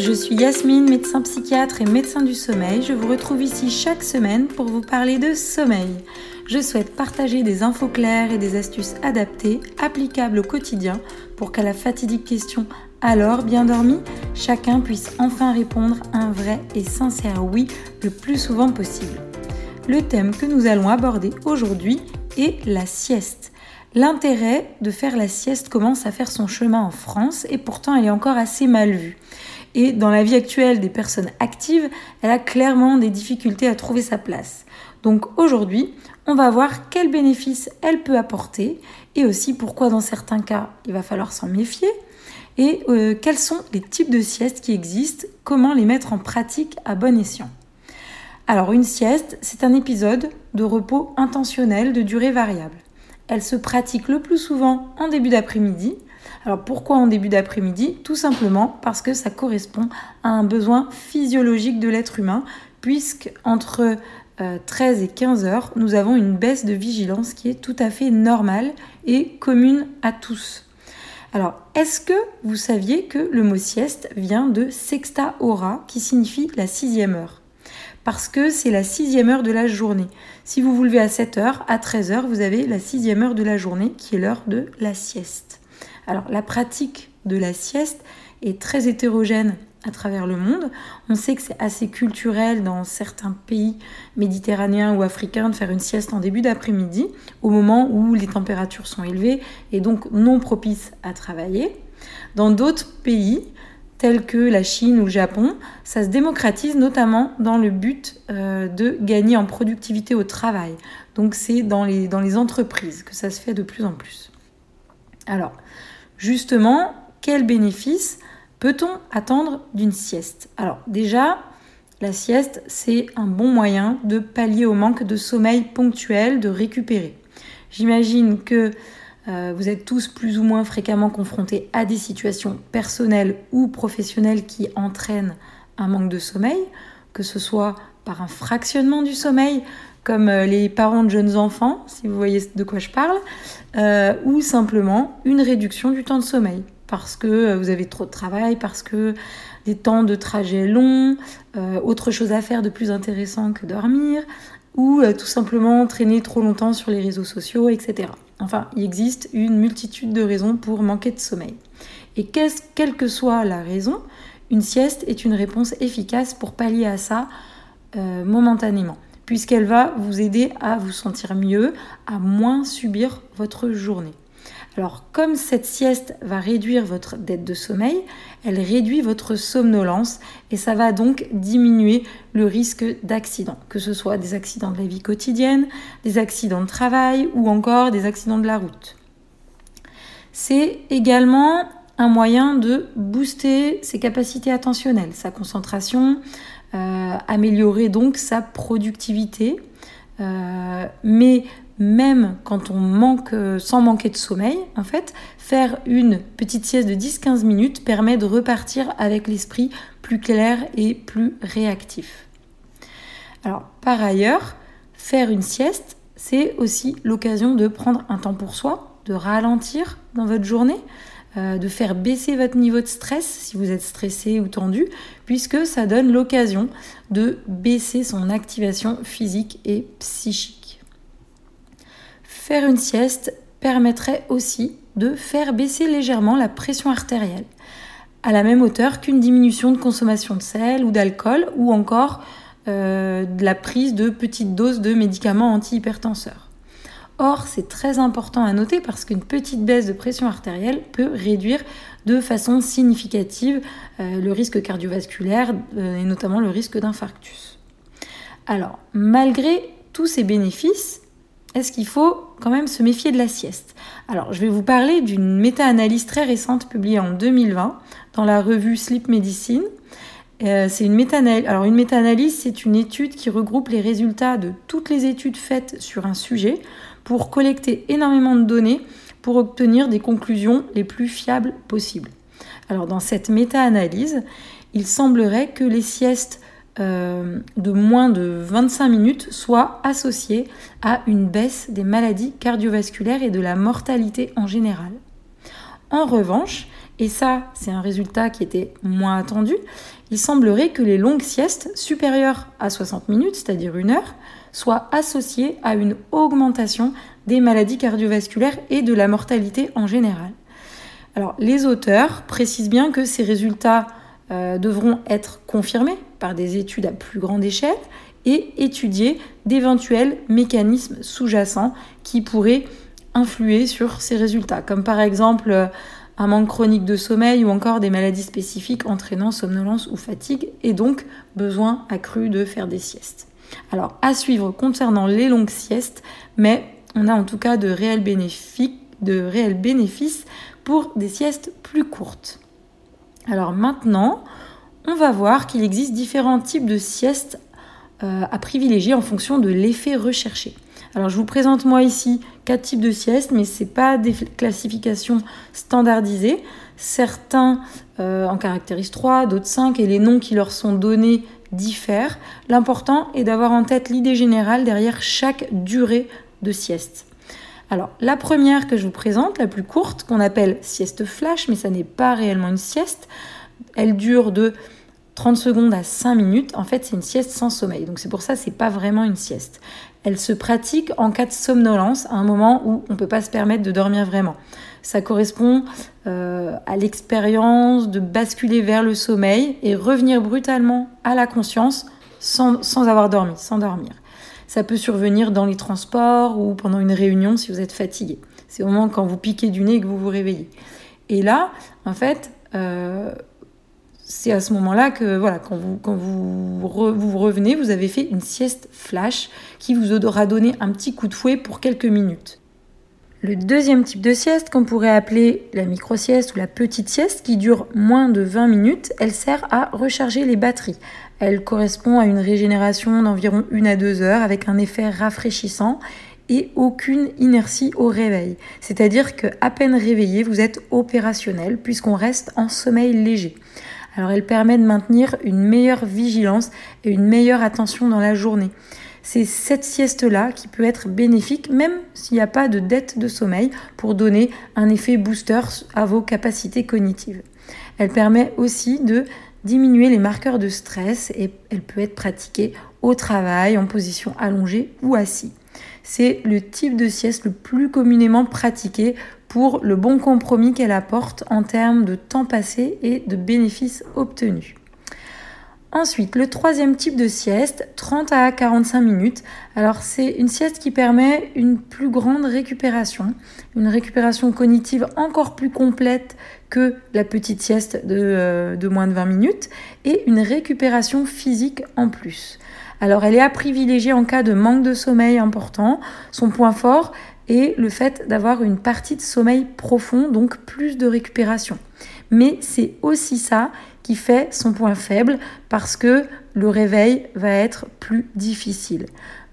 je suis Yasmine, médecin psychiatre et médecin du sommeil. Je vous retrouve ici chaque semaine pour vous parler de sommeil. Je souhaite partager des infos claires et des astuces adaptées, applicables au quotidien, pour qu'à la fatidique question alors bien dormi, chacun puisse enfin répondre un vrai et sincère oui le plus souvent possible. Le thème que nous allons aborder aujourd'hui est la sieste. L'intérêt de faire la sieste commence à faire son chemin en France et pourtant elle est encore assez mal vue. Et dans la vie actuelle des personnes actives, elle a clairement des difficultés à trouver sa place. Donc aujourd'hui, on va voir quels bénéfices elle peut apporter et aussi pourquoi dans certains cas il va falloir s'en méfier et euh, quels sont les types de siestes qui existent, comment les mettre en pratique à bon escient. Alors une sieste, c'est un épisode de repos intentionnel de durée variable. Elle se pratique le plus souvent en début d'après-midi. Alors pourquoi en début d'après-midi? Tout simplement parce que ça correspond à un besoin physiologique de l'être humain, puisque entre 13 euh, et 15 heures, nous avons une baisse de vigilance qui est tout à fait normale et commune à tous. Alors, est-ce que vous saviez que le mot sieste vient de sexta hora, qui signifie la sixième heure? Parce que c'est la sixième heure de la journée. Si vous vous levez à 7 heures, à 13 heures, vous avez la sixième heure de la journée qui est l'heure de la sieste. Alors la pratique de la sieste est très hétérogène à travers le monde. On sait que c'est assez culturel dans certains pays méditerranéens ou africains de faire une sieste en début d'après-midi, au moment où les températures sont élevées et donc non propices à travailler. Dans d'autres pays, tels que la Chine ou le Japon, ça se démocratise notamment dans le but euh, de gagner en productivité au travail. Donc c'est dans les, dans les entreprises que ça se fait de plus en plus. Alors, justement, quel bénéfice peut-on attendre d'une sieste? Alors déjà, la sieste, c'est un bon moyen de pallier au manque de sommeil ponctuel, de récupérer. J'imagine que euh, vous êtes tous plus ou moins fréquemment confrontés à des situations personnelles ou professionnelles qui entraînent un manque de sommeil, que ce soit par un fractionnement du sommeil, comme euh, les parents de jeunes enfants, si vous voyez de quoi je parle, euh, ou simplement une réduction du temps de sommeil, parce que vous avez trop de travail, parce que des temps de trajet longs, autre chose à faire de plus intéressant que dormir, ou tout simplement traîner trop longtemps sur les réseaux sociaux, etc. Enfin, il existe une multitude de raisons pour manquer de sommeil. Et quelle que soit la raison, une sieste est une réponse efficace pour pallier à ça euh, momentanément, puisqu'elle va vous aider à vous sentir mieux, à moins subir votre journée. Alors comme cette sieste va réduire votre dette de sommeil, elle réduit votre somnolence et ça va donc diminuer le risque d'accident, que ce soit des accidents de la vie quotidienne, des accidents de travail ou encore des accidents de la route. C'est également un moyen de booster ses capacités attentionnelles, sa concentration, améliorer donc sa productivité. Euh, mais même quand on manque, euh, sans manquer de sommeil, en fait, faire une petite sieste de 10-15 minutes permet de repartir avec l'esprit plus clair et plus réactif. Alors, par ailleurs, faire une sieste, c'est aussi l'occasion de prendre un temps pour soi, de ralentir dans votre journée, euh, de faire baisser votre niveau de stress si vous êtes stressé ou tendu, puisque ça donne l'occasion de baisser son activation physique et psychique. Faire une sieste permettrait aussi de faire baisser légèrement la pression artérielle, à la même hauteur qu'une diminution de consommation de sel ou d'alcool, ou encore euh, de la prise de petites doses de médicaments antihypertenseurs. Or, c'est très important à noter parce qu'une petite baisse de pression artérielle peut réduire de façon significative euh, le risque cardiovasculaire euh, et notamment le risque d'infarctus. Alors, malgré tous ces bénéfices, est-ce qu'il faut quand même se méfier de la sieste? Alors, je vais vous parler d'une méta-analyse très récente publiée en 2020 dans la revue Sleep Medicine. Euh, c'est une méta-analyse. Alors, une méta-analyse, c'est une étude qui regroupe les résultats de toutes les études faites sur un sujet pour collecter énormément de données pour obtenir des conclusions les plus fiables possibles. Alors, dans cette méta-analyse, il semblerait que les siestes euh, de moins de 25 minutes soit associée à une baisse des maladies cardiovasculaires et de la mortalité en général. En revanche, Et ça, c'est un résultat qui était moins attendu. Il semblerait que les longues siestes supérieures à 60 minutes, c'est-à-dire une heure, soient associées à une augmentation des maladies cardiovasculaires et de la mortalité en général. Les auteurs précisent bien que ces résultats euh, devront être confirmés par des études à plus grande échelle et étudier d'éventuels mécanismes sous-jacents qui pourraient influer sur ces résultats, comme par exemple euh, un manque chronique de sommeil ou encore des maladies spécifiques entraînant somnolence ou fatigue et donc besoin accru de faire des siestes. Alors à suivre concernant les longues siestes, mais on a en tout cas de réels bénéfices, pour des siestes plus courtes. Alors maintenant, on va voir qu'il existe différents types de siestes euh, à privilégier en fonction de l'effet recherché. Alors je vous présente moi ici quatre types de siestes, mais ce n'est pas des classifications standardisées. Certains euh, en caractérisent 3, d'autres 5, et les noms qui leur sont donnés diffèrent. L'important est d'avoir en tête l'idée générale derrière chaque durée de sieste. Alors, la première que je vous présente, la plus courte, qu'on appelle sieste flash, mais ça n'est pas réellement une sieste, elle dure de 30 secondes à 5 minutes. En fait, c'est une sieste sans sommeil. Donc, c'est pour ça que ce n'est pas vraiment une sieste. Elle se pratique en cas de somnolence, à un moment où on ne peut pas se permettre de dormir vraiment. Ça correspond euh, à l'expérience de basculer vers le sommeil et revenir brutalement à la conscience sans, sans avoir dormi, sans dormir. Ça peut survenir dans les transports ou pendant une réunion si vous êtes fatigué. C'est au moment quand vous piquez du nez que vous vous réveillez. Et là, en fait, euh, c'est à ce moment-là que, voilà, quand vous, vous, revenez, vous avez fait une sieste flash qui vous aura donné un petit coup de fouet pour quelques minutes. Le deuxième type de sieste, qu'on pourrait appeler la micro-sieste ou la petite sieste, qui dure moins de 20 minutes, elle sert à recharger les batteries. Elle correspond à une régénération d'environ 1 à 2 heures avec un effet rafraîchissant et aucune inertie au réveil. C'est-à-dire que à peine réveillé, vous êtes opérationnel puisqu'on reste en sommeil léger. Alors elle permet de maintenir une meilleure vigilance et une meilleure attention dans la journée. C'est cette sieste-là qui peut être bénéfique même s'il n'y a pas de dette de sommeil pour donner un effet booster à vos capacités cognitives. Elle permet aussi de diminuer les marqueurs de stress et elle peut être pratiquée au travail, en position allongée ou assis. C'est le type de sieste le plus communément pratiqué pour le bon compromis qu'elle apporte en termes de temps passé et de bénéfices obtenus. Ensuite, le troisième type de sieste, 30 à 45 minutes. Alors c'est une sieste qui permet une plus grande récupération, une récupération cognitive encore plus complète que la petite sieste de, euh, de moins de 20 minutes et une récupération physique en plus. Alors elle est à privilégier en cas de manque de sommeil important. Son point fort est le fait d'avoir une partie de sommeil profond, donc plus de récupération. Mais c'est aussi ça qui fait son point faible parce que le réveil va être plus difficile.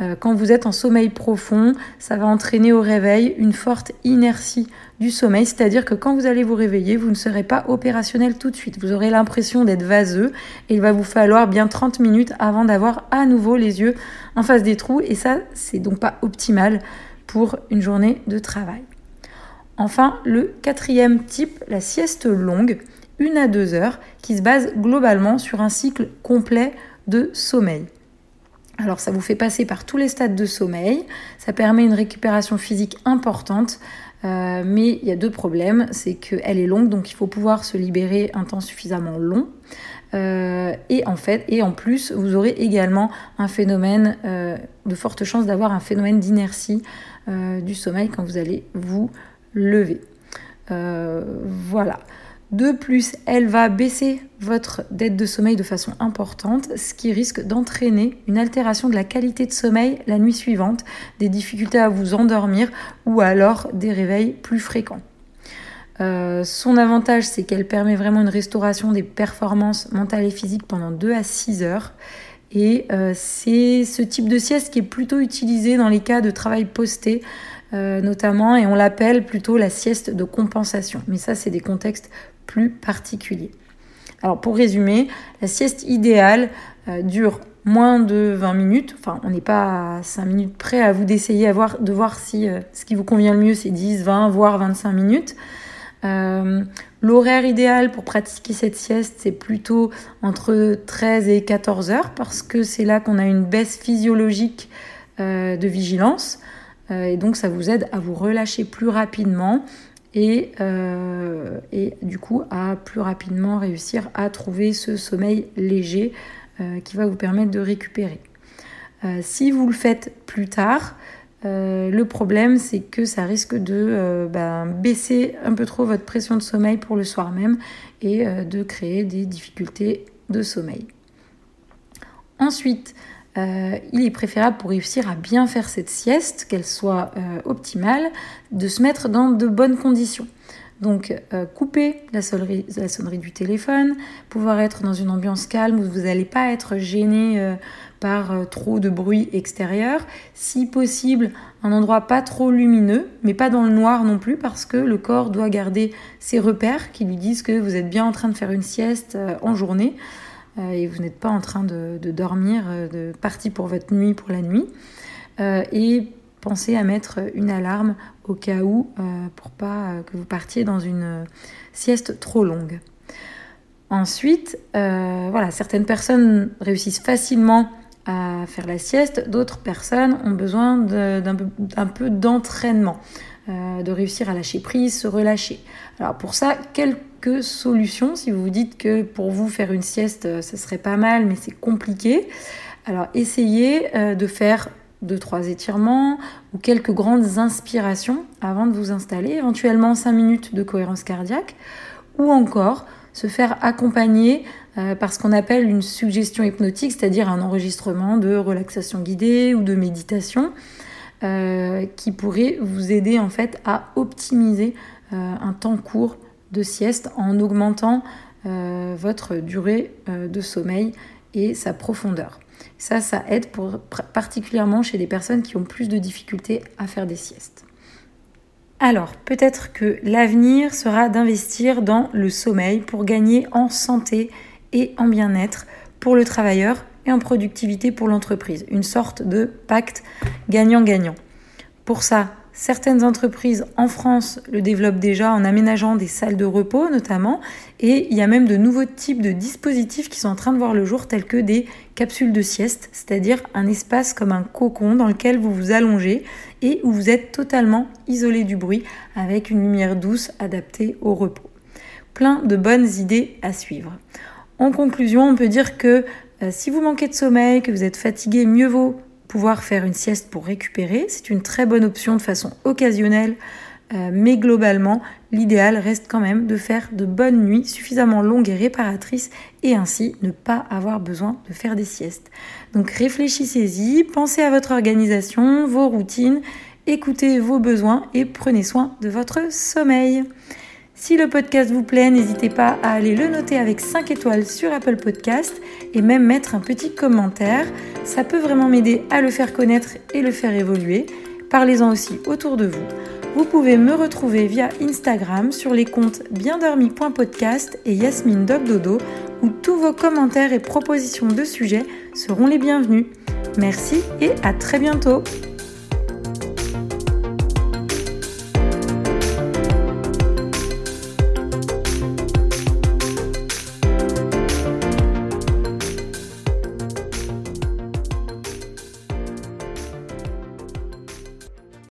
Euh, quand vous êtes en sommeil profond, ça va entraîner au réveil une forte inertie du sommeil, c'est-à-dire que quand vous allez vous réveiller, vous ne serez pas opérationnel tout de suite. Vous aurez l'impression d'être vaseux et il va vous falloir bien 30 minutes avant d'avoir à nouveau les yeux en face des trous et ça, c'est donc pas optimal pour une journée de travail. Enfin, le quatrième type, la sieste longue une à deux heures, qui se base globalement sur un cycle complet de sommeil. Alors ça vous fait passer par tous les stades de sommeil, ça permet une récupération physique importante, euh, mais il y a deux problèmes, c'est qu'elle est longue, donc il faut pouvoir se libérer un temps suffisamment long. Euh, et en fait, et en plus, vous aurez également un phénomène euh, de forte chance d'avoir un phénomène d'inertie du sommeil quand vous allez vous lever. voilà. De plus, elle va baisser votre dette de sommeil de façon importante, ce qui risque d'entraîner une altération de la qualité de sommeil la nuit suivante, des difficultés à vous endormir ou alors des réveils plus fréquents. Euh, son avantage, c'est qu'elle permet vraiment une restauration des performances mentales et physiques pendant 2 à 6 heures. Et euh, c'est ce type de sieste qui est plutôt utilisé dans les cas de travail posté, euh, notamment, et on l'appelle plutôt la sieste de compensation. Mais ça, c'est des contextes plus particulier. Alors pour résumer, la sieste idéale euh, dure moins de 20 minutes. Enfin, on n'est pas à 5 minutes près à vous d'essayer de voir si euh, ce qui vous convient le mieux, c'est 10, 20, voire 25 minutes. Euh, L'horaire idéal pour pratiquer cette sieste, c'est plutôt entre 13 et 14 heures parce que c'est là qu'on a une baisse physiologique de vigilance. Et donc ça vous aide à vous relâcher plus rapidement et, euh, et, du coup à plus rapidement réussir à trouver ce sommeil léger qui va vous permettre de récupérer. si vous le faites plus tard, euh, le problème, c'est que ça risque de euh, ben, baisser un peu trop votre pression de sommeil pour le soir même et euh, de créer des difficultés de sommeil. Ensuite, il est préférable pour réussir à bien faire cette sieste, qu'elle soit optimale, de se mettre dans de bonnes conditions. Donc, couper la sonnerie, la sonnerie, du téléphone, pouvoir être dans une ambiance calme où vous n'allez pas être gêné par euh, trop de bruit extérieur. Si possible, un endroit pas trop lumineux, mais pas dans le noir non plus, parce que le corps doit garder ses repères qui lui disent que vous êtes bien en train de faire une sieste euh, en journée euh, et vous n'êtes pas en train de, dormir, de partir pour votre nuit pour la nuit. et pensez à mettre une alarme au cas où, pour pas que vous partiez dans une sieste trop longue. Ensuite, voilà, certaines personnes réussissent facilement à faire la sieste, d'autres personnes ont besoin d'un peu, d'entraînement, euh, de réussir à lâcher prise, se relâcher. Alors pour ça, solutions. Si vous vous dites que pour vous faire une sieste, euh, ce serait pas mal, mais c'est compliqué. Alors essayez euh, de faire deux trois étirements ou quelques grandes inspirations avant de vous installer, éventuellement 5 minutes de cohérence cardiaque ou encore se faire accompagner euh, par ce qu'on appelle une suggestion hypnotique, c'est-à-dire un enregistrement de relaxation guidée ou de méditation euh, qui pourrait vous aider en fait à optimiser euh, un temps court sieste en augmentant votre durée de sommeil et sa profondeur. Ça, ça aide pour, particulièrement chez les personnes qui ont plus de difficultés à faire des siestes. Alors, peut-être que l'avenir sera d'investir dans le sommeil pour gagner en santé et en bien-être pour le travailleur et en productivité pour l'entreprise. Une sorte de pacte gagnant-gagnant. Pour ça, certaines entreprises en France le développent déjà en aménageant des salles de repos notamment, et il y a même de nouveaux types de dispositifs qui sont en train de voir le jour, tels que des capsules de sieste, c'est-à-dire un espace comme un cocon dans lequel vous vous allongez et où vous êtes totalement isolé du bruit avec une lumière douce adaptée au repos. Plein de bonnes idées à suivre. En conclusion, on peut dire que euh, si vous manquez de sommeil, que vous êtes fatigué, mieux vaut pouvoir faire une sieste pour récupérer. C'est une très bonne option de façon occasionnelle, euh, mais globalement, l'idéal reste quand même de faire de bonnes nuits suffisamment longues et réparatrices et ainsi ne pas avoir besoin de faire des siestes. Donc réfléchissez-y, pensez à votre organisation, vos routines, écoutez vos besoins et prenez soin de votre sommeil. Si le podcast vous plaît, n'hésitez pas à aller le noter avec 5 étoiles sur Apple Podcast et même mettre un petit commentaire. Ça peut vraiment m'aider à le faire connaître et le faire évoluer. Parlez-en aussi autour de vous. Vous pouvez me retrouver via Instagram sur les comptes biendormi.podcast et Yasmine Dodo où tous vos commentaires et propositions de sujets seront les bienvenus. Merci et à très bientôt